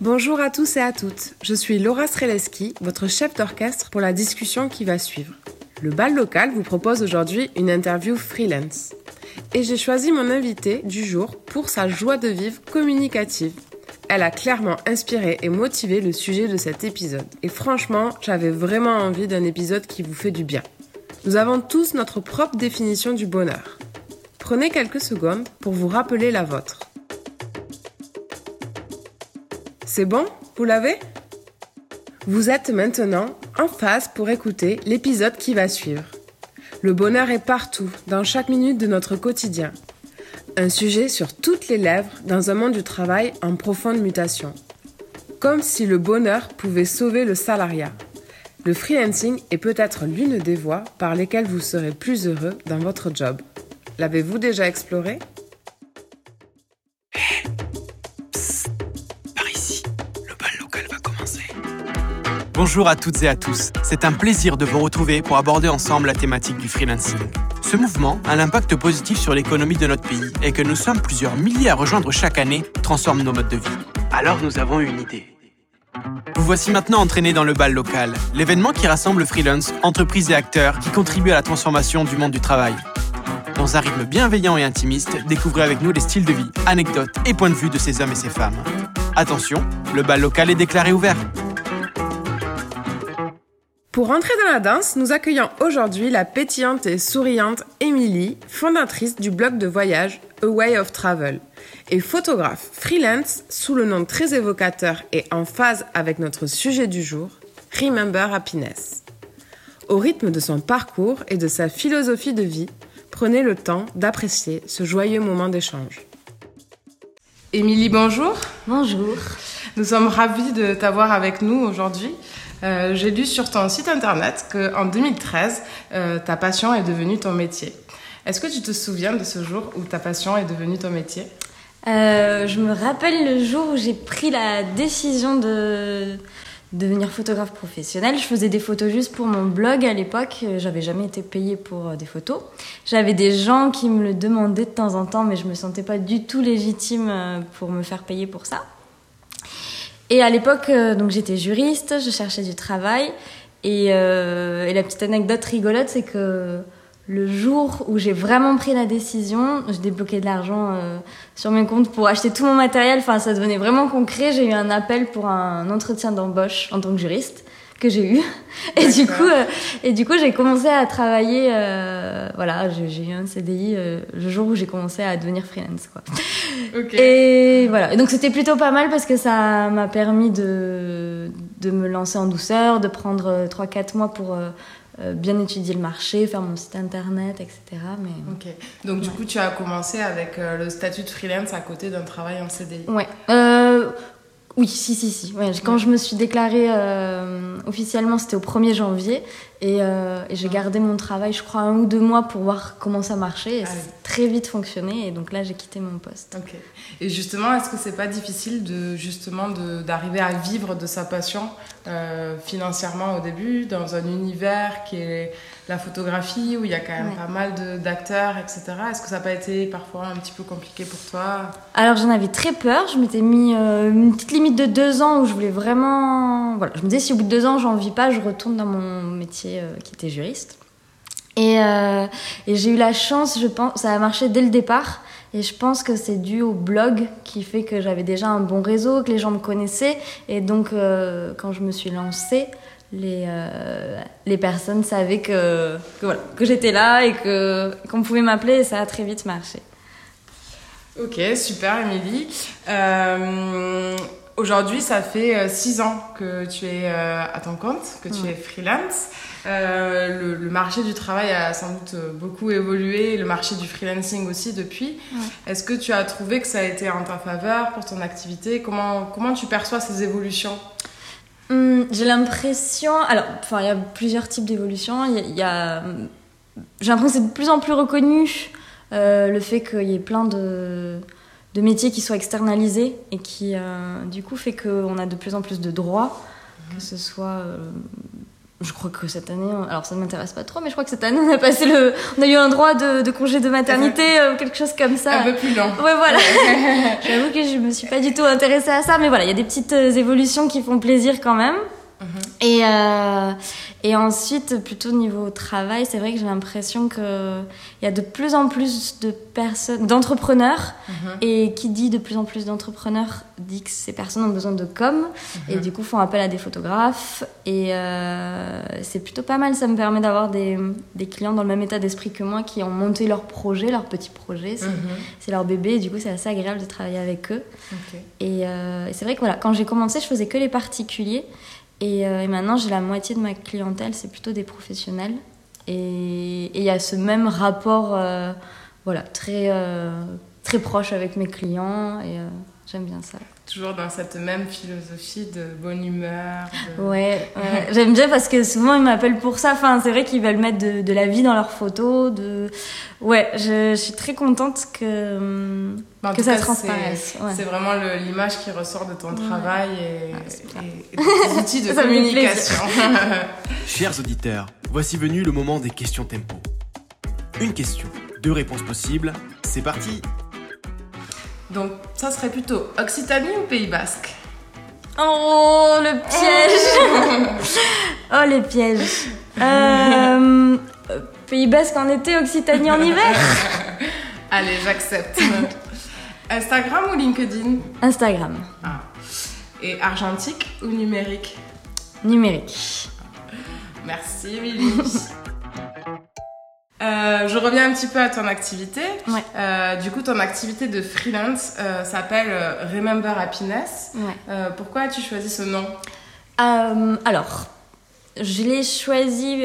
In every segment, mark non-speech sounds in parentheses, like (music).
Bonjour à tous et à toutes, je suis Laura Streleski, votre chef d'orchestre pour la discussion qui va suivre. Le bal local vous propose aujourd'hui une interview freelance. Et j'ai choisi mon invité du jour pour sa joie de vivre communicative. Elle a clairement inspiré et motivé le sujet de cet épisode. Et franchement, j'avais vraiment envie d'un épisode qui vous fait du bien. Nous avons tous notre propre définition du bonheur. Prenez quelques secondes pour vous rappeler la vôtre. C'est bon? Vous l'avez? Vous êtes maintenant en phase pour écouter l'épisode qui va suivre. Le bonheur est partout, dans chaque minute de notre quotidien. Un sujet sur toutes les lèvres dans un monde du travail en profonde mutation. Comme si le bonheur pouvait sauver le salariat. Le freelancing est peut-être l'une des voies par lesquelles vous serez plus heureux dans votre job. L'avez-vous déjà exploré? Bonjour à toutes et à tous, c'est un plaisir de vous retrouver pour aborder ensemble la thématique du freelancing. Ce mouvement a l'impact positif sur l'économie de notre pays et que nous sommes plusieurs milliers à rejoindre chaque année transforme nos modes de vie. Alors nous avons une idée. Vous voici maintenant entraînés dans le bal local, l'événement qui rassemble freelance, entreprises et acteurs qui contribuent à la transformation du monde du travail. Dans un rythme bienveillant et intimiste, découvrez avec nous les styles de vie, anecdotes et points de vue de ces hommes et ces femmes. Attention, le bal local est déclaré ouvert. Pour entrer dans la danse, nous accueillons aujourd'hui la pétillante et souriante Émilie, fondatrice du blog de voyage A Way of Travel et photographe freelance sous le nom très évocateur et en phase avec notre sujet du jour, Remember Happiness. Au rythme de son parcours et de sa philosophie de vie, prenez le temps d'apprécier ce joyeux moment d'échange. Émilie, bonjour. Bonjour. Nous sommes ravis de t'avoir avec nous aujourd'hui. Euh, j'ai lu sur ton site internet qu'en 2013, euh, ta passion est devenue ton métier. Est-ce que tu te souviens de ce jour où ta passion est devenue ton métier? Euh, Je me rappelle le jour où j'ai pris la décision de devenir photographe professionnel. Je faisais des photos juste pour mon blog à l'époque. J'avais jamais été payée pour des photos. J'avais des gens qui me le demandaient de temps en temps, mais je me sentais pas du tout légitime pour me faire payer pour ça. Et à l'époque, euh, donc j'étais juriste, je cherchais du travail. Et, euh, et la petite anecdote rigolote, c'est que le jour où j'ai vraiment pris la décision, je débloquais de l'argent euh, sur mes comptes pour acheter tout mon matériel. Enfin, ça devenait vraiment concret. J'ai eu un appel pour un entretien d'embauche en tant que juriste que j'ai eu. (laughs) Et du coup, euh, et du coup, j'ai commencé à travailler. Euh, voilà, j'ai eu un CDI euh, le jour où j'ai commencé à devenir freelance, quoi. (laughs) Et voilà. Et donc c'était plutôt pas mal parce que ça m'a permis de de me lancer en douceur, de prendre 3-4 mois pour bien étudier le marché, faire mon site internet, etc. Mais ok. Donc du coup, tu as commencé avec le statut de freelance à côté d'un travail en CDI. Ouais. Oui, si, si, si. quand je me suis déclarée euh, officiellement, c'était au 1er janvier. Euh, et, j'ai gardé mon travail, je crois, un ou deux mois pour voir comment ça marchait. Et ah ça a très vite fonctionné. Et donc là, j'ai quitté mon poste. Ok. Et justement, est-ce que c'est pas difficile de, justement, d'arriver à vivre de sa passion euh, financièrement au début, dans un univers qui est la photographie, où il y a quand même pas mal d'acteurs, etc. Est-ce que ça n'a pas été parfois un petit peu compliqué pour toi? Alors j'en avais très peur. Je m'étais mis euh, une petite limite de deux ans où je voulais vraiment... Voilà, je me disais si au bout de deux ans j'en vis pas, je retourne dans mon métier euh, qui était juriste. Et, et j'ai eu la chance, je pense, ça a marché dès le départ. Et je pense que c'est dû au blog qui fait que j'avais déjà un bon réseau, que les gens me connaissaient. Et donc, euh, quand je me suis lancée, les, euh, les personnes savaient que, que, voilà, que j'étais là et que, qu'on pouvait m'appeler et ça a très vite marché. Ok, super, Émilie. Euh, aujourd'hui, ça fait six ans que tu es à ton compte, que tu es freelance. Euh, le, marché du travail a sans doute beaucoup évolué, le marché du freelancing aussi depuis. Est-ce que tu as trouvé que ça a été en ta faveur pour ton activité? Comment, comment tu perçois ces évolutions? Hum, J'ai l'impression. Alors, enfin, il y a plusieurs types d'évolutions. Il y a, j'ai l'impression que c'est de plus en plus reconnu euh, le fait qu'il y ait plein de de métiers qui soient externalisés et qui, euh, du coup, fait qu'on a de plus en plus de droits, que ce soit je crois que cette année, alors ça ne m'intéresse pas trop, mais je crois que cette année on a passé le, on a eu un droit de, de congé de maternité ou quelque chose comme ça. Un peu plus lent. Ouais, voilà. (laughs) J'avoue que je me suis pas du tout intéressée à ça, mais voilà, il y a des petites évolutions qui font plaisir quand même. Mhm. Et, euh, et ensuite, plutôt niveau travail, c'est vrai que j'ai l'impression qu'il y a de plus en plus de personnes, d'entrepreneurs. Mhm. Et qui dit de plus en plus d'entrepreneurs dit que ces personnes ont besoin de com. Et mhm. du coup, font appel à des photographes. Et euh, c'est plutôt pas mal. Ça me permet d'avoir des, des, clients dans le même état d'esprit que moi qui ont monté leur projet, leur petit projet. C'est leur bébé. Et du coup, c'est assez agréable de travailler avec eux. Et, euh, et c'est vrai que voilà, quand j'ai commencé, je faisais que les particuliers. Euh, et, maintenant, j'ai la moitié de ma clientèle, c'est plutôt des professionnels. Et il y a ce même rapport euh, voilà, très, euh, très proche avec mes clients. Et j'aime bien ça toujours dans cette même philosophie de bonne humeur. Ouais, j'aime bien parce que souvent ils m'appellent pour ça. Enfin, c'est vrai qu'ils veulent mettre de, de, la vie dans leurs photos. De... Ouais, je, suis très contente que, bah, que ça se transparaisse. C'est vraiment l'image qui ressort de ton travail et, ah, et, tes outils de (laughs) communication. (laughs) Chers auditeurs, voici venu le moment des questions tempo. Une question, deux réponses possibles. C'est parti donc, ça serait plutôt Occitanie ou Pays Basque Oh, le piège (laughs) Oh, les pièges euh, Pays Basque en été, Occitanie en hiver (laughs) Allez, j'accepte. Instagram ou LinkedIn Instagram. Ah. Et argentique ou numérique Numérique. Merci, Émilie. Euh, je reviens un petit peu à ton activité. Euh, du coup, ton activité de freelance euh, s'appelle Remember Happiness. pourquoi as-tu choisi ce nom? Alors, je l'ai choisi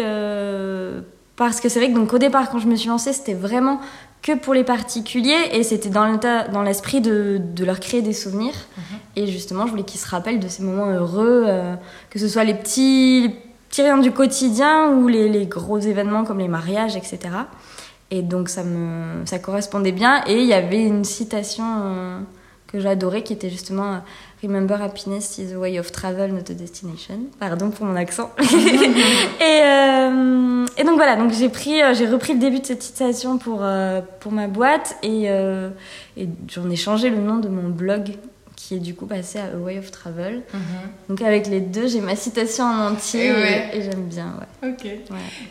parce que c'est vrai que donc au départ, quand je me suis lancée, c'était vraiment que pour les particuliers et c'était dans l'esprit de, de, leur créer des souvenirs. Mhm. Et justement, je voulais qu'ils se rappellent de ces moments heureux, que ce soit les petits rien du quotidien ou les, les, gros événements comme les mariages, etc. Et donc ça, me, ça correspondait bien. Et il y avait une citation euh, que j'adorais qui était justement euh, Remember happiness is a way of travel, not a destination. Pardon pour mon accent. (laughs) et, euh, et, donc voilà, donc j'ai pris, j'ai repris le début de cette citation pour, pour ma boîte et j'en ai changé le nom de mon blog qui est du coup passé à A Way of Travel. Mhm. Donc avec les deux, j'ai ma citation en entier et, j'aime bien. Ouais. Ok.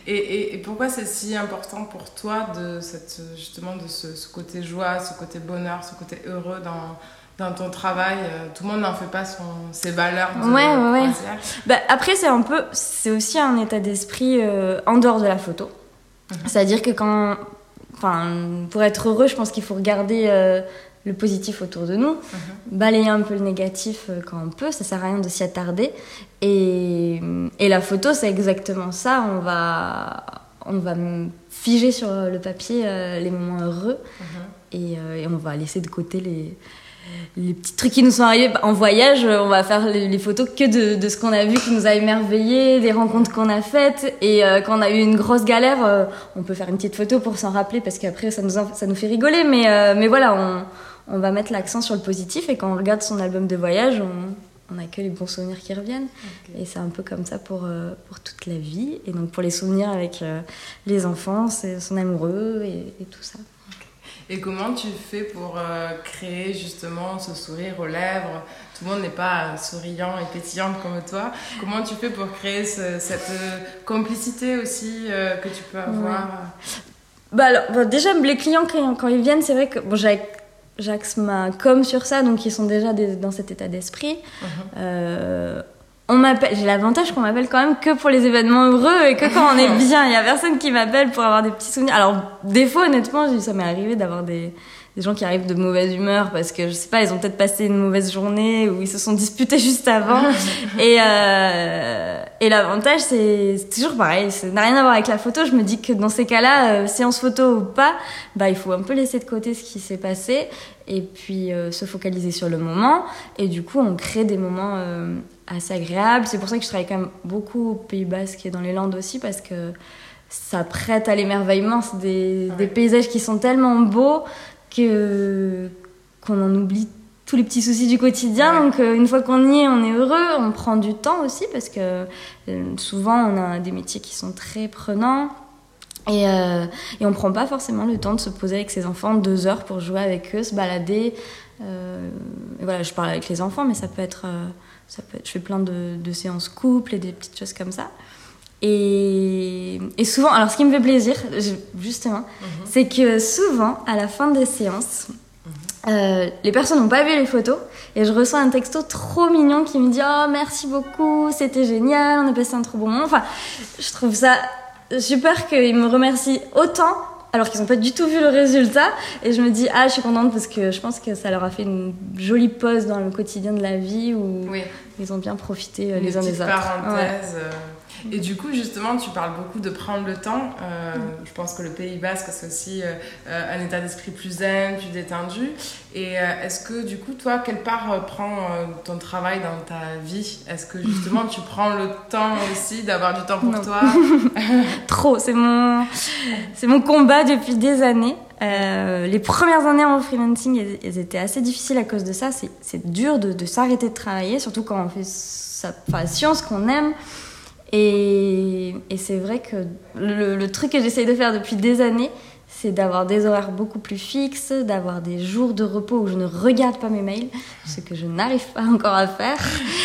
Et, et, pourquoi c'est si important pour toi de cette, justement de ce, côté joie, ce côté bonheur, ce côté heureux dans, dans ton travail? Euh, Tout le monde n'en fait pas son, ses valeurs. De ouais, ouais, ouais. Bah, après, c'est un peu, c'est aussi un état d'esprit euh, en dehors de la photo. Mhm. C'est-à-dire que quand, enfin, pour être heureux, je pense qu'il faut regarder euh, le positif autour de nous, mhm. balayer un peu le négatif euh, quand on peut, ça sert à rien de s'y attarder. Et, et, la photo, c'est exactement ça. On va, on va figer sur le papier euh, les moments heureux mhm. et, euh, et, on va laisser de côté les, les petits trucs qui nous sont arrivés en voyage. On va faire les, photos que de, de ce qu'on a vu qui nous a émerveillé, des rencontres qu'on a faites. Et quand on a eu une grosse galère, on peut faire une petite photo pour s'en rappeler parce qu'après, ça nous, ça nous fait rigoler. Mais, mais voilà, on on va mettre l'accent sur le positif et quand on regarde son album de voyage, on n'a que les bons souvenirs qui reviennent. Et c'est un peu comme ça pour, euh, pour toute la vie. Et donc pour les souvenirs avec euh, les enfants, son amoureux et, tout ça. Et comment tu fais pour euh, créer justement ce sourire aux lèvres? Tout le monde n'est pas souriant et pétillant comme toi. Comment tu fais pour créer cette complicité aussi que tu peux avoir? Bah alors, déjà, les clients, quand, ils viennent, c'est vrai que bon, j'axe ma com sur ça, donc ils sont déjà dans cet état d'esprit. Uh-huh. Euh, on m'appelle, j'ai l'avantage qu'on m'appelle quand même que pour les événements heureux et que quand on est (laughs) bien. Il y a personne qui m'appelle pour avoir des petits souvenirs. Alors, des fois, honnêtement, ça m'est arrivé d'avoir des, des gens qui arrivent de mauvaise humeur parce que je sais pas, ils ont peut-être passé une mauvaise journée ou ils se sont disputés (laughs) juste avant. (laughs) et euh, et l'avantage, c'est toujours pareil, ça n'a rien à voir avec la photo. Je me dis que dans ces cas-là, euh, séance photo ou pas, bah il faut un peu laisser de côté ce qui s'est passé et puis euh, se focaliser sur le moment. Et du coup, on crée des moments euh, assez agréables. C'est pour ça que je travaille quand même beaucoup au Pays Basque et dans les Landes aussi parce que ça prête à l'émerveillement. C'est des, des, paysages qui sont tellement beaux que qu'on en oublie tous les petits soucis du quotidien. Donc euh, une fois qu'on y est, on est heureux. On prend du temps aussi parce que euh, souvent on a des métiers qui sont très prenants. Et, euh, et on prend pas forcément le temps de se poser avec ses enfants deux heures pour jouer avec eux, se balader. Euh, et voilà, je parle avec les enfants, mais ça peut être, euh, ça peut être je fais plein de, de séances couple et des petites choses comme ça. Et, et souvent, alors ce qui me fait plaisir, justement, c'est que souvent, à la fin des séances, euh, les personnes n'ont pas vu les photos et je reçois un texto trop mignon qui me dit Oh, merci beaucoup, c'était génial, on a passé un trop bon moment. Enfin, je trouve ça super qu'ils me remercient autant alors qu'ils n'ont pas du tout vu le résultat. Et je me dis Ah, je suis contente parce que je pense que ça leur a fait une jolie pause dans le quotidien de la vie où Oui, ils ont bien profité euh, une les uns des autres. Parenthèse. Et du coup, justement, tu parles beaucoup de prendre le temps. Euh, Je pense que le Pays Basque, c'est aussi euh, un état d'esprit plus zen, plus détendu. Et euh, est-ce que, du coup, toi, quelle part prend ton travail dans ta vie? Est-ce que, justement, (laughs) tu prends le temps aussi d'avoir du temps pour Non. toi? (laughs) Trop, c'est mon, mon combat depuis des années. Euh, les premières années en freelancing, elles, elles étaient assez difficiles à cause de ça. C'est, dur de, de s'arrêter de travailler, surtout quand on fait sa, la science qu'on aime. Et, et c'est vrai que le, le truc que j'essaye de faire depuis des années, c'est d'avoir des horaires beaucoup plus fixes, d'avoir des jours de repos où je ne regarde pas mes mails, ce que je n'arrive pas encore à faire.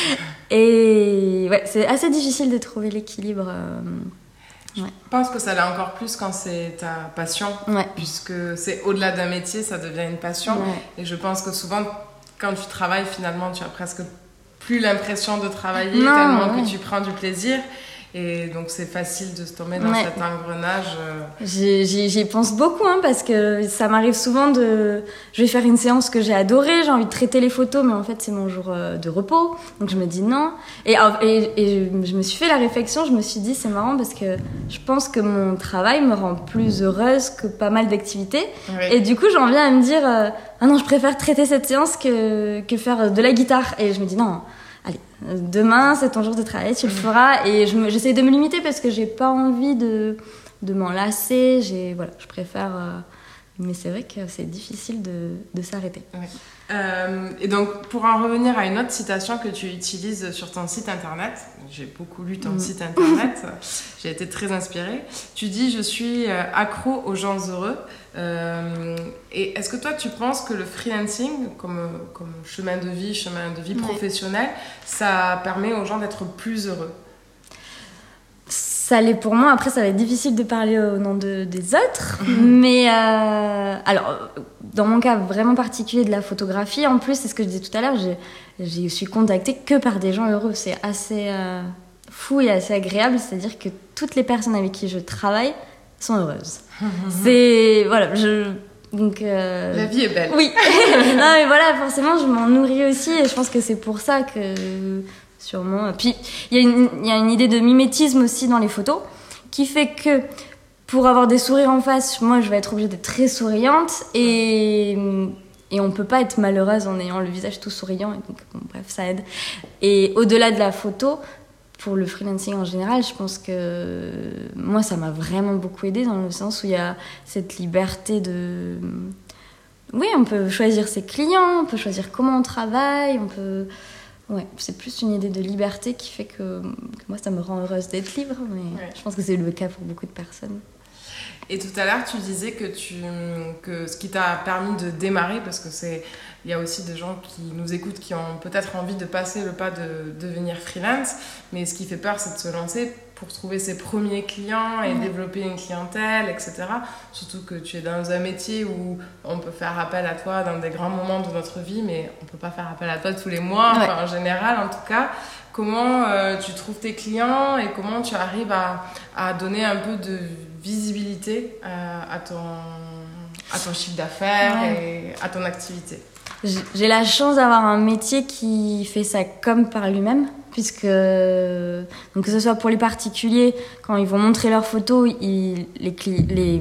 (laughs) Et ouais, c'est assez difficile de trouver l'équilibre. euh, Je pense que ça l'est encore plus quand c'est ta passion. Ouais. Puisque c'est au-delà d'un métier, ça devient une passion. Ouais. Et je pense que souvent, quand tu travailles, finalement, tu as presque plus l'impression de travailler Non, tellement ouais. que tu prends du plaisir. Et donc, c'est facile de se tomber dans Ouais. cet engrenage. euh, J'y pense beaucoup hein, parce que ça m'arrive souvent de. Je vais faire une séance que j'ai adorée, j'ai envie de traiter les photos, mais en fait c'est mon jour euh, de repos, donc je me dis non. Et, et, et je me suis fait la réflexion, je me suis dit c'est marrant parce que je pense que mon travail me rend plus heureuse que pas mal d'activités. Et du coup j'en viens à me dire euh, ah non je préfère traiter cette séance que, que faire de la guitare. Et je me dis non. Allez, demain c'est ton jour de travail, tu le feras. Et je j'essaie de me limiter parce que j'ai pas envie de, de m'en lasser. J'ai, voilà, je préfère. euh, mais c'est vrai que c'est difficile de, de s'arrêter. Euh, et donc, pour en revenir à une autre citation que tu utilises sur ton site internet, j'ai beaucoup lu ton Mm. site internet, (laughs) j'ai été très inspirée. Tu dis Je suis euh, accro aux gens heureux. Euh, et est-ce que toi, tu penses que le freelancing, comme, comme chemin de vie, chemin de vie professionnel, ça permet aux gens d'être plus heureux? Ça l'est pour moi. Après, ça va être difficile de parler au nom de, des autres. Mhm. Mais euh, alors, dans mon cas vraiment particulier de la photographie, en plus, c'est ce que je disais tout à l'heure, je suis contactée que par des gens heureux. C'est assez euh, fou et assez agréable. C'est-à-dire que toutes les personnes avec qui je travaille sont heureuses. C'est voilà, je donc. euh, La vie est belle. oui. (laughs) non, mais voilà, forcément, je m'en nourris aussi et je pense que c'est pour ça que sûrement. Puis il y, a une- idée de mimétisme aussi dans les photos qui fait que pour avoir des sourires en face, moi, je vais être obligée d'être très souriante et et on peut pas être malheureuse en ayant le visage tout souriant. Et donc, bon, bref, ça aide. Et au-delà de la photo, pour le freelancing en général, je pense que moi, ça m'a vraiment beaucoup aidé dans le sens où il y a cette liberté de. Oui, on peut choisir ses clients, on peut choisir comment on travaille, on peut. Ouais, c'est plus une idée de liberté qui fait que, que moi, ça me rend heureuse d'être libre, mais Ouais. je pense que c'est le cas pour beaucoup de personnes. Et tout à l'heure, tu disais que, tu, que ce qui t'a permis de démarrer, parce que c'est, il y a aussi des gens qui nous écoutent qui ont peut-être envie de passer le pas de devenir freelance, mais ce qui fait peur, c'est de se lancer pour trouver ses premiers clients et développer une clientèle, etc. Surtout que tu es dans un métier où on peut faire appel à toi dans des grands moments de notre vie, mais on peut pas faire appel à toi tous les mois, Ouais. enfin, en général en tout cas. Comment euh, tu trouves tes clients et comment tu arrives à, à donner un peu de visibilité euh, à, ton, à ton chiffre d'affaires et à ton activité? J'ai la chance d'avoir un métier qui fait ça comme par lui-même, puisque donc que ce soit pour les particuliers, quand ils vont montrer leurs photos, les,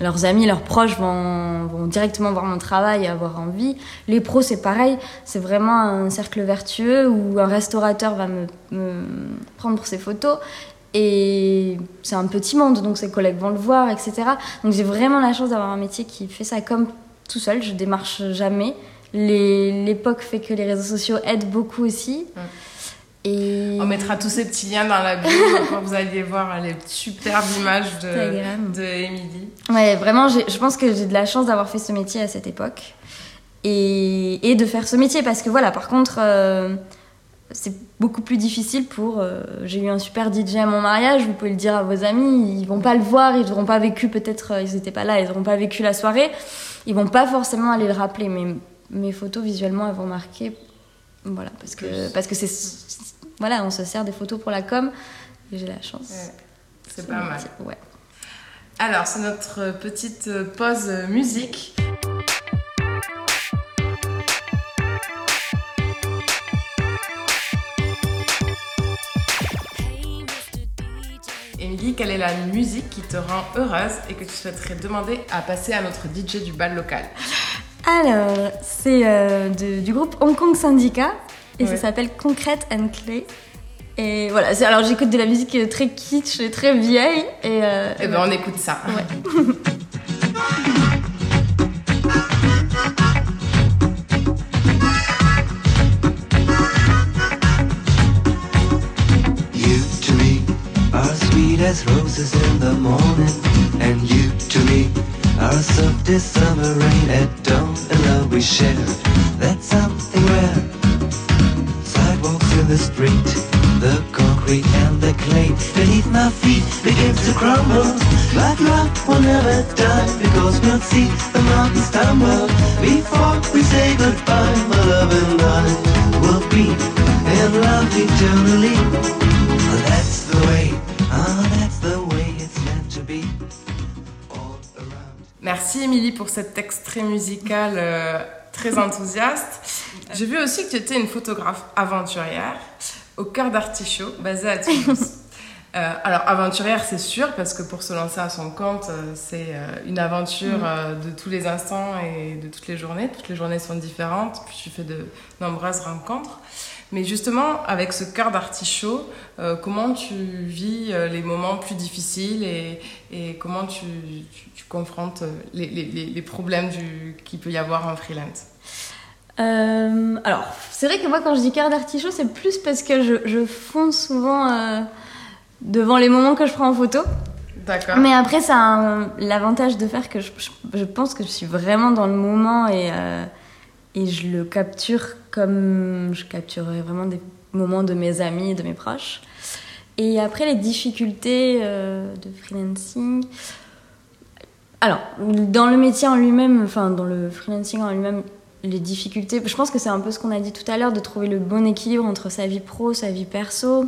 leurs amis, leurs proches vont, vont directement voir mon travail et avoir envie. Les pros, c'est pareil, c'est vraiment un cercle vertueux où un restaurateur va me, me prendre pour ses photos. Et c'est un petit monde, donc ses collègues vont le voir, etc. Donc j'ai vraiment la chance d'avoir un métier qui fait ça comme tout seul, je démarche jamais. l'époque fait que les réseaux sociaux aident beaucoup aussi. Et... On mettra tous ces petits liens dans la bio (laughs) quand vous allez voir les superbes images de, de Emily. Ouais, vraiment, je pense que j'ai de la chance d'avoir fait ce métier à cette époque. Et, et, de faire ce métier parce que voilà, par contre, euh, c'est beaucoup plus difficile pour. Euh, j'ai eu un super DJ à mon mariage, vous pouvez le dire à vos amis, ils vont pas le voir, ils n'auront pas vécu, peut-être, euh, ils n'étaient pas là, ils n'auront pas vécu la soirée, ils vont pas forcément aller le rappeler, mais mes photos visuellement, elles vont marquer. Voilà, parce que parce que c'est voilà, on se sert des photos pour la com. Et j'ai la chance. c'est pas mal. Ouais. Alors, c'est notre petite pause musique. Émilie, quelle est la musique qui te rend heureuse et que tu souhaiterais demander à passer à notre DJ du bal local? Alors, c'est euh, du groupe Hong Kong Syndicat et ça s'appelle Concrete and Clay. Et voilà, alors j'écoute de la musique très kitsch et très vieille. Et, euh, eh ben on écoute ça. Ouais. (laughs) you to me are sweet as roses in the morning, and you to me are soft as summer rain at dawn. And love we share, the street The concrete and the clay. Beneath my feet begins to crumble Like rock will never die because we'll see the mountains stumble Before we say goodbye, my love and I will be in love eternally. That's the way, ah that's the way it's meant to be. Merci Émilie pour cet extrait musical euh, très enthousiaste. J'ai vu aussi que tu étais une photographe aventurière au cœur d'Artichaut, basée à Toulouse. (laughs) Euh, alors, aventurière, c'est sûr, parce que pour se lancer à son compte, euh, c'est euh, une aventure mm. de tous les instants et de toutes les journées. Toutes les journées sont différentes, puis tu fais de nombreuses rencontres. Mais justement, avec ce cœur d'artichaut, comment tu vis les moments plus difficiles et, et comment tu, tu, confrontes les, les, les problèmes qu'il peut y avoir en freelance? Euh, alors, c'est vrai que moi, quand je dis cœur d'artichaut, c'est plus parce que je, je fonce souvent euh, devant les moments que je prends en photo. D'accord. Mais après, ça a l'avantage de faire que je, je, pense que je suis vraiment dans le moment et, euh, et je le capture comme je capturerais vraiment des moments de mes amis et de mes proches. Et après, les difficultés de freelancing. Alors, dans le métier en lui-même, enfin, dans le freelancing en lui-même, les difficultés. Je pense que c'est un peu ce qu'on a dit tout à l'heure, de trouver le bon équilibre entre sa vie pro, sa vie perso.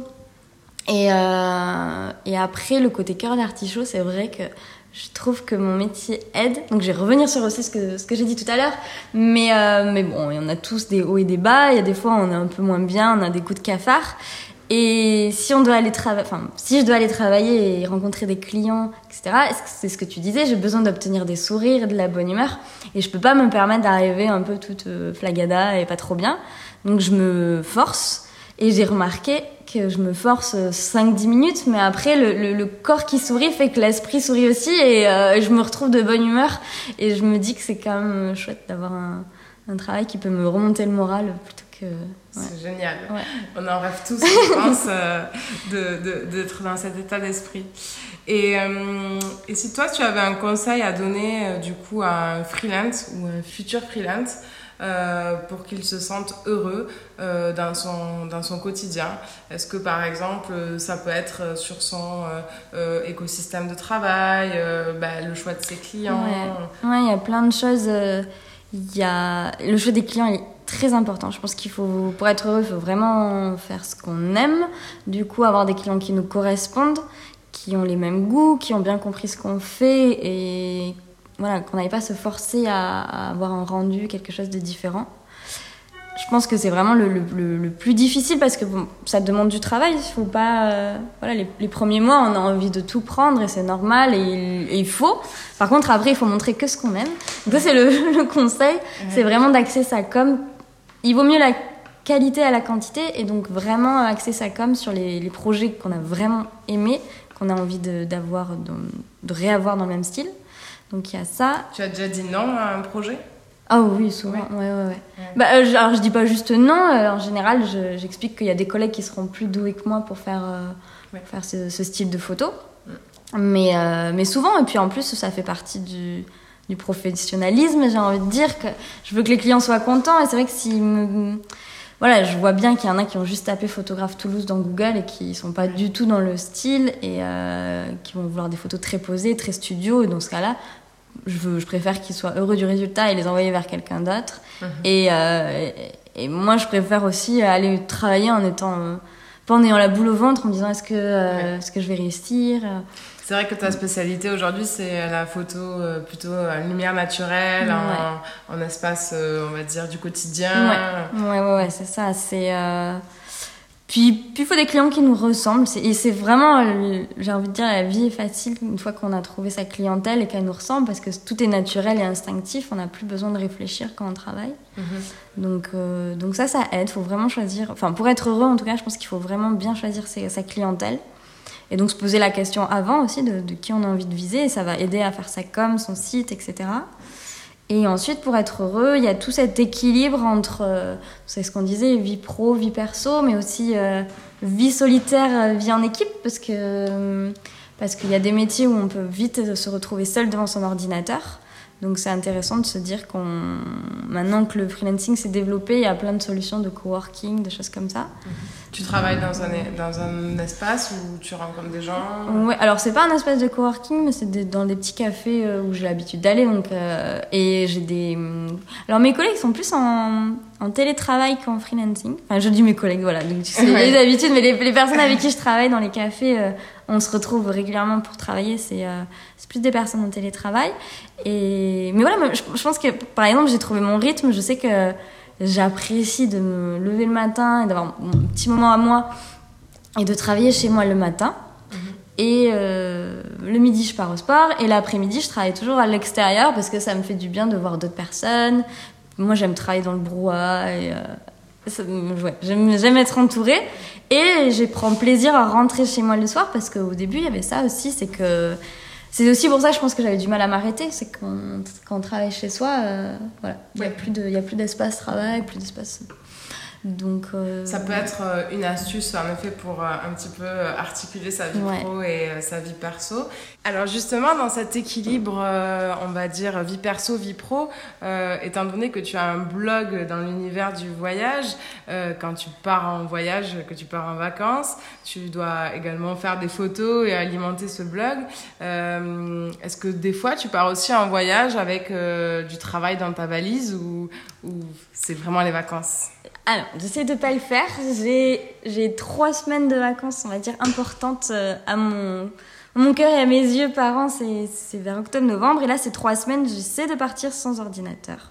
Et, euh, et après, le côté cœur d'artichaut, c'est vrai que je trouve que mon métier aide. Donc je vais revenir sur aussi ce que, ce que j'ai dit tout à l'heure. Mais, euh, mais bon, il y en a tous des hauts et des bas. Il y a des fois, on est un peu moins bien, on a des coups de cafard. Et si on doit aller travailler, enfin, si je dois aller travailler et rencontrer des clients, etc., c'est ce que tu disais, j'ai besoin d'obtenir des sourires de la bonne humeur. Et je peux pas me permettre d'arriver un peu toute euh, flagada et pas trop bien. Donc je me force. Et j'ai remarqué que je me force 5-10 minutes, mais après, le, le, corps qui sourit fait que l'esprit sourit aussi. Et euh, je me retrouve de bonne humeur. Et je me dis que c'est quand même chouette d'avoir un, un travail qui peut me remonter le moral plutôt c'est génial. On en rêve tous, je pense, euh, d'être dans cet état d'esprit. Et, euh, et, si toi, tu avais un conseil à donner euh, du coup à un freelance ou un futur freelance pour qu'il se sente heureux dans, son, dans son quotidien? Est-ce que par exemple, ça peut être sur son écosystème de travail, bah, le choix de ses clients? Ouais, il y a plein de choses. Il y a... Le choix des clients, est très important. Je pense qu'il faut, pour être heureux, il faut vraiment faire ce qu'on aime. Du coup, avoir des clients qui nous correspondent, qui ont les mêmes goûts, qui ont bien compris ce qu'on fait et voilà, qu'on n'aille pas se forcer à, avoir un rendu, quelque chose de différent. Je pense que c'est vraiment le, le, plus difficile parce que bon, ça demande du travail. Il faut pas, euh, voilà, les, premiers mois, on a envie de tout prendre et c'est normal et, il faut. Par contre, après, il faut montrer que ce qu'on aime. Donc ça, c'est le, (laughs) conseil, c'est vraiment d'axer ça comme il vaut mieux la qualité à la quantité et donc vraiment axer sa com sur les, projets qu'on a vraiment aimés, qu'on a envie d'avoir, de, réavoir dans le même style. Donc il y a ça. Tu as déjà dit non à un projet? Ah oui, souvent. Ouais, ouais, ouais. Bah, euh, alors, je dis pas juste non. euh, en général, je- j'explique qu'il y a des collègues qui seront plus doués que moi pour faire, euh, Ouais. pour faire ce, ce style de photo. Mais, mais souvent, et puis en plus, ça fait partie du, du professionnalisme. J'ai envie de dire que je veux que les clients soient contents. Et c'est vrai que si me... Voilà, je vois bien qu'il y en a qui ont juste tapé photographe Toulouse dans Google et qui sont pas du tout dans le style et euh, qui vont vouloir des photos très posées, très studio. Et dans ce cas-là, je, veux, je préfère qu'ils soient heureux du résultat et les envoyer vers quelqu'un d'autre. et, euh, et, et moi, je préfère aussi aller travailler en étant. euh, pas en ayant la boule au ventre, en me disant est-ce que, euh, est-ce que je vais réussir euh. C'est vrai que ta spécialité aujourd'hui, c'est la photo euh, plutôt à lumière naturelle, en, en espace, euh, on va dire, du quotidien. Ouais, ouais, ouais, ouais, c'est ça. C'est. euh, Puis, puis il faut des clients qui nous ressemblent. Et c'est vraiment, euh, j'ai envie de dire, la vie est facile une fois qu'on a trouvé sa clientèle et qu'elle nous ressemble parce que tout est naturel et instinctif. On n'a plus besoin de réfléchir quand on travaille. Mhm. Donc, euh, donc ça, ça aide. Il faut vraiment choisir. Enfin, pour être heureux, en tout cas, je pense qu'il faut vraiment bien choisir ses- sa clientèle. Et donc se poser la question avant aussi de, de qui on a envie de viser. Et ça va aider à faire sa com, son site, etc. Et ensuite, pour être heureux, il y a tout cet équilibre entre, euh, c'est ce qu'on disait, vie pro, vie perso, mais aussi euh, vie solitaire, euh, vie en équipe, parce que euh, parce qu'il y a des métiers où on peut vite se retrouver seul devant son ordinateur. Donc c'est intéressant de se dire qu'on maintenant que le freelancing s'est développé, il y a plein de solutions de coworking, de choses comme ça. Tu travailles dans un, dans un espace où tu rencontres des gens? Ouais, alors c'est pas un espace de coworking, mais c'est dans des petits cafés euh, où j'ai l'habitude d'aller. Donc, euh, et j'ai des. Alors mes collègues sont plus en, en télétravail qu'en freelancing. Enfin, je dis mes collègues, voilà. Donc c'est Ouais. les habitudes, mais les, les personnes avec qui je travaille dans les cafés, euh, on se retrouve régulièrement pour travailler. C'est euh, c'est plus des personnes en télétravail. Et mais voilà, je, je pense que par exemple, j'ai trouvé mon rythme. Je sais que j'apprécie de me lever le matin et d'avoir mon petit moment à moi et de travailler chez moi le matin. Et euh, le midi, je pars au sport. Et l'après-midi, je travaille toujours à l'extérieur parce que ça me fait du bien de voir d'autres personnes. Moi, j'aime travailler dans le brouhaha. Et, euh, ouais, j'aime, être entourée. Et je prends plaisir à rentrer chez moi le soir parce qu'au début, il y avait ça aussi. C'est que. C'est aussi pour ça que je pense que j'avais du mal à m'arrêter. C'est qu'on, quand on travaille chez soi, euh, voilà, il n'y a Ouais. plus de, il y a plus d'espace travail, plus d'espace. Donc. euh, Ça peut être euh, une astuce en effet pour euh, un petit peu euh, articuler sa vie Ouais. pro et sa vie perso. Alors justement dans cet équilibre, on va dire vie perso, vie pro, euh, étant donné que tu as un blog dans l'univers du voyage, euh, quand tu pars en voyage, que tu pars en vacances, tu dois également faire des photos et alimenter ce blog. Euh, Est-ce que des fois tu pars aussi en voyage avec du travail dans ta valise ou, ou c'est vraiment les vacances? Alors, j'essaie de pas le faire. J'ai, trois semaines de vacances, on va dire, importantes euh, à mon, mon cœur et à mes yeux par an. C'est, vers octobre-novembre. Et là, c'est trois semaines, j'essaie de partir sans ordinateur.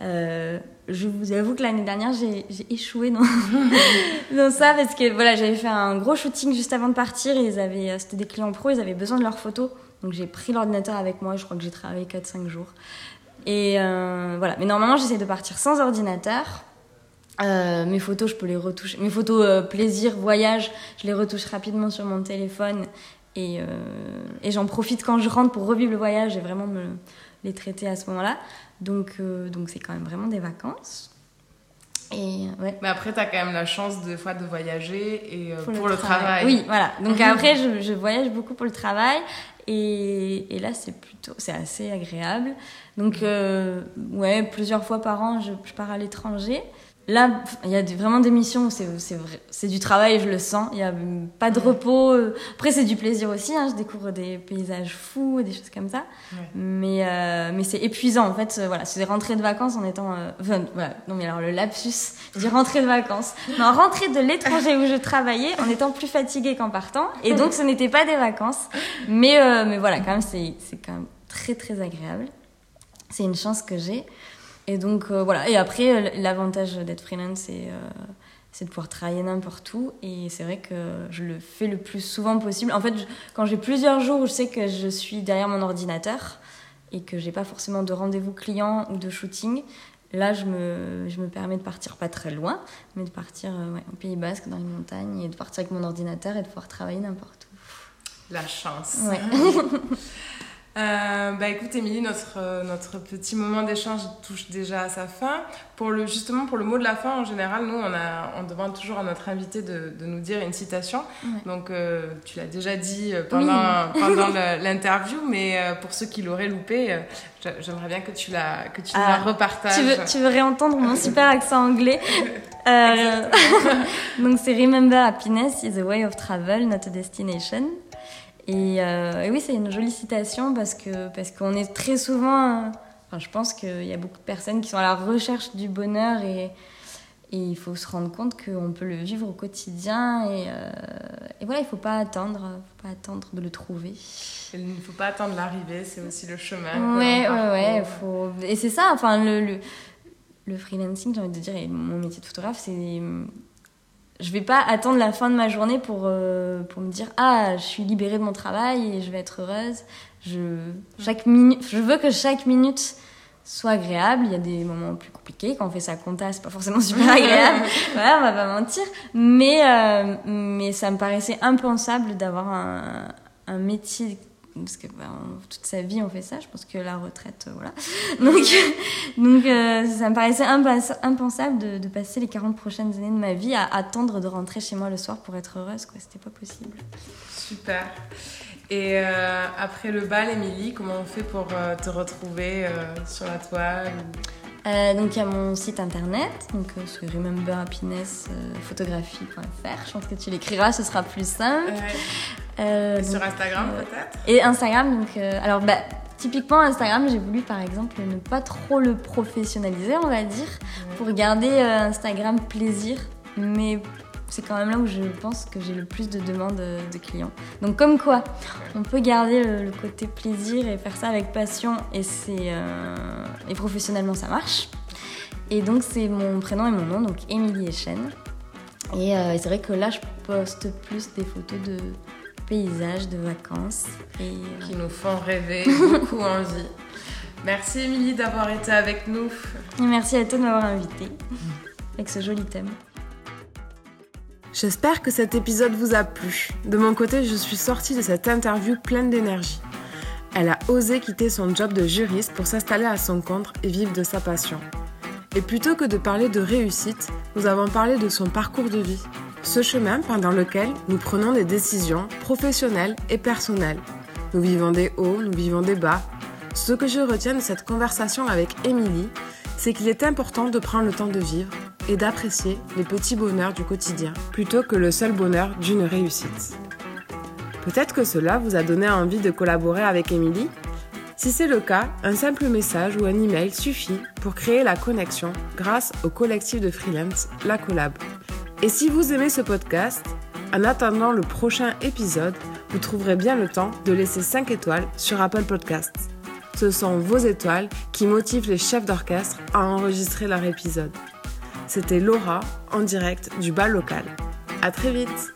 Euh, je vous avoue que l'année dernière, j'ai, échoué dans, (laughs) dans ça parce que voilà, j'avais fait un gros shooting juste avant de partir et ils avaient, euh, c'était des clients pro, ils avaient besoin de leurs photos. Donc j'ai pris l'ordinateur avec moi, je crois que j'ai travaillé 4-5 jours. Et voilà, mais normalement j'essaie de partir sans ordinateur. Euh, mes photos, je peux les retoucher. Mes photos euh, plaisir, voyage, je les retouche rapidement sur mon téléphone. Et, euh, et j'en profite quand je rentre pour revivre le voyage et vraiment me les traiter à ce moment-là. Donc donc c'est quand même vraiment des vacances. Et ouais. Mais après, tu as quand même la chance des fois de voyager et Pour, pour, le, travail. Oui, voilà. Donc Mhm. après, je, je voyage beaucoup pour le travail. Et, et là, c'est plutôt, c'est assez agréable. Donc, ouais, plusieurs fois par an, je, je pars à l'étranger. Là, il y a vraiment des missions où c'est, du travail, je le sens. Il n'y a pas de Ouais. repos. Après, c'est du plaisir aussi. hein. Je découvre des paysages fous, des choses comme ça. Ouais. Mais, euh, mais c'est épuisant, en fait. euh, Voilà, c'est des rentrées de vacances en étant... euh, enfin, voilà. Non, mais alors, le lapsus, je dis rentrée de vacances. Non, rentrée de l'étranger où je travaillais en étant plus fatiguée qu'en partant. Et donc, ce n'était pas des vacances. Mais, euh, mais voilà, quand même, c'est, c'est quand même très, très agréable. C'est une chance que j'ai. Et donc, euh, voilà. Et après, euh, l'avantage d'être freelance, c'est... euh, c'est de pouvoir travailler n'importe où et c'est vrai que je le fais le plus souvent possible. En fait, je- quand j'ai plusieurs jours où je sais que je suis derrière mon ordinateur et que j'ai pas forcément de rendez-vous client ou de shooting, là je me, je me permets de partir pas très loin, mais de partir euh, ouais, au Pays Basque, dans les montagnes et de partir avec mon ordinateur et de pouvoir travailler n'importe où. La chance. Ouais. (laughs) Euh, bah écoute Émilie, notre, euh, notre petit moment d'échange touche déjà à sa fin. Pour le, justement pour le mot de la fin, en général, nous on, a, on demande toujours à notre invité de, de nous dire une citation. Donc euh, tu l'as déjà dit pendant, (laughs) pendant l'interview, mais pour ceux qui l'auraient loupé, j'aimerais bien que tu la, que tu la ah, repartages. Tu veux, tu veux réentendre mon (laughs) super accent anglais? (laughs) Donc c'est Remember happiness is a way of travel, not a destination. Euh, et, oui, c'est une jolie citation parce que parce qu'on est très souvent. Enfin, je pense qu'il y a beaucoup de personnes qui sont à la recherche du bonheur et, et il faut se rendre compte qu'on peut le vivre au quotidien et, euh, et voilà, il faut pas attendre, faut pas attendre de le trouver. Il ne faut pas attendre l'arrivée, c'est aussi le chemin. Ouais, ouais, ouais, faut... et c'est ça. Enfin, le, le, le freelancing, j'ai envie de dire, et mon métier de photographe, c'est je vais pas attendre la fin de ma journée pour, euh, pour me dire ah je suis libérée de mon travail et je vais être heureuse. Je chaque minute je veux que chaque minute soit agréable. Il y a des moments plus compliqués. Quand on fait sa compta c'est pas forcément super (laughs) agréable. Voilà on va pas mentir. Mais euh, mais ça me paraissait impensable d'avoir un, un métier parce que bah, toute sa vie on fait ça. Je pense que la retraite euh, voilà. (laughs) (laughs) Donc euh, ça me paraissait impensable de, de, passer les 40 prochaines années de ma vie à attendre de rentrer chez moi le soir pour être heureuse quoi. C'était pas possible. Super. Et euh, après le bal Émilie comment on fait pour te retrouver sur la toile donc il y a mon site internet, donc c'est rememberhappinessphotography.fr. Je pense que tu l'écriras, ce sera plus simple. Euh, et sur Instagram euh, peut-être? Et Instagram, donc. Euh, alors, bah, typiquement, Instagram, j'ai voulu par exemple ne pas trop le professionnaliser, on va dire, pour garder Instagram plaisir. Mais c'est quand même là où je pense que j'ai le plus de demandes de clients. Donc, comme quoi, on peut garder le, côté plaisir et faire ça avec passion et, c'est, et professionnellement ça marche. Et donc, c'est mon prénom et mon nom, donc Émilie Echen. Et, et c'est vrai que là, je poste plus des photos de paysages de vacances. Et, euh, Qui nous font rêver, (laughs) beaucoup envie. Merci Émilie d'avoir été avec nous. Et merci à toi de m'avoir invité avec ce joli thème. J'espère que cet épisode vous a plu. De mon côté, je suis sortie de cette interview pleine d'énergie. Elle a osé quitter son job de juriste pour s'installer à son compte et vivre de sa passion. Et plutôt que de parler de réussite, nous avons parlé de son parcours de vie, ce chemin pendant lequel nous prenons des décisions professionnelles et personnelles. Nous vivons des hauts, nous vivons des bas. Ce que je retiens de cette conversation avec Émilie, c'est qu'il est important de prendre le temps de vivre et d'apprécier les petits bonheurs du quotidien plutôt que le seul bonheur d'une réussite. Peut-être que cela vous a donné envie de collaborer avec Émilie? Si c'est le cas, un simple message ou un email suffit pour créer la connexion grâce au collectif de freelance La Collab. Et si vous aimez ce podcast, en attendant le prochain épisode, vous trouverez bien le temps de laisser 5 étoiles sur Apple Podcasts. Ce sont vos étoiles qui motivent les chefs d'orchestre à enregistrer leur épisode. C'était Laura en direct du bal local. À très vite!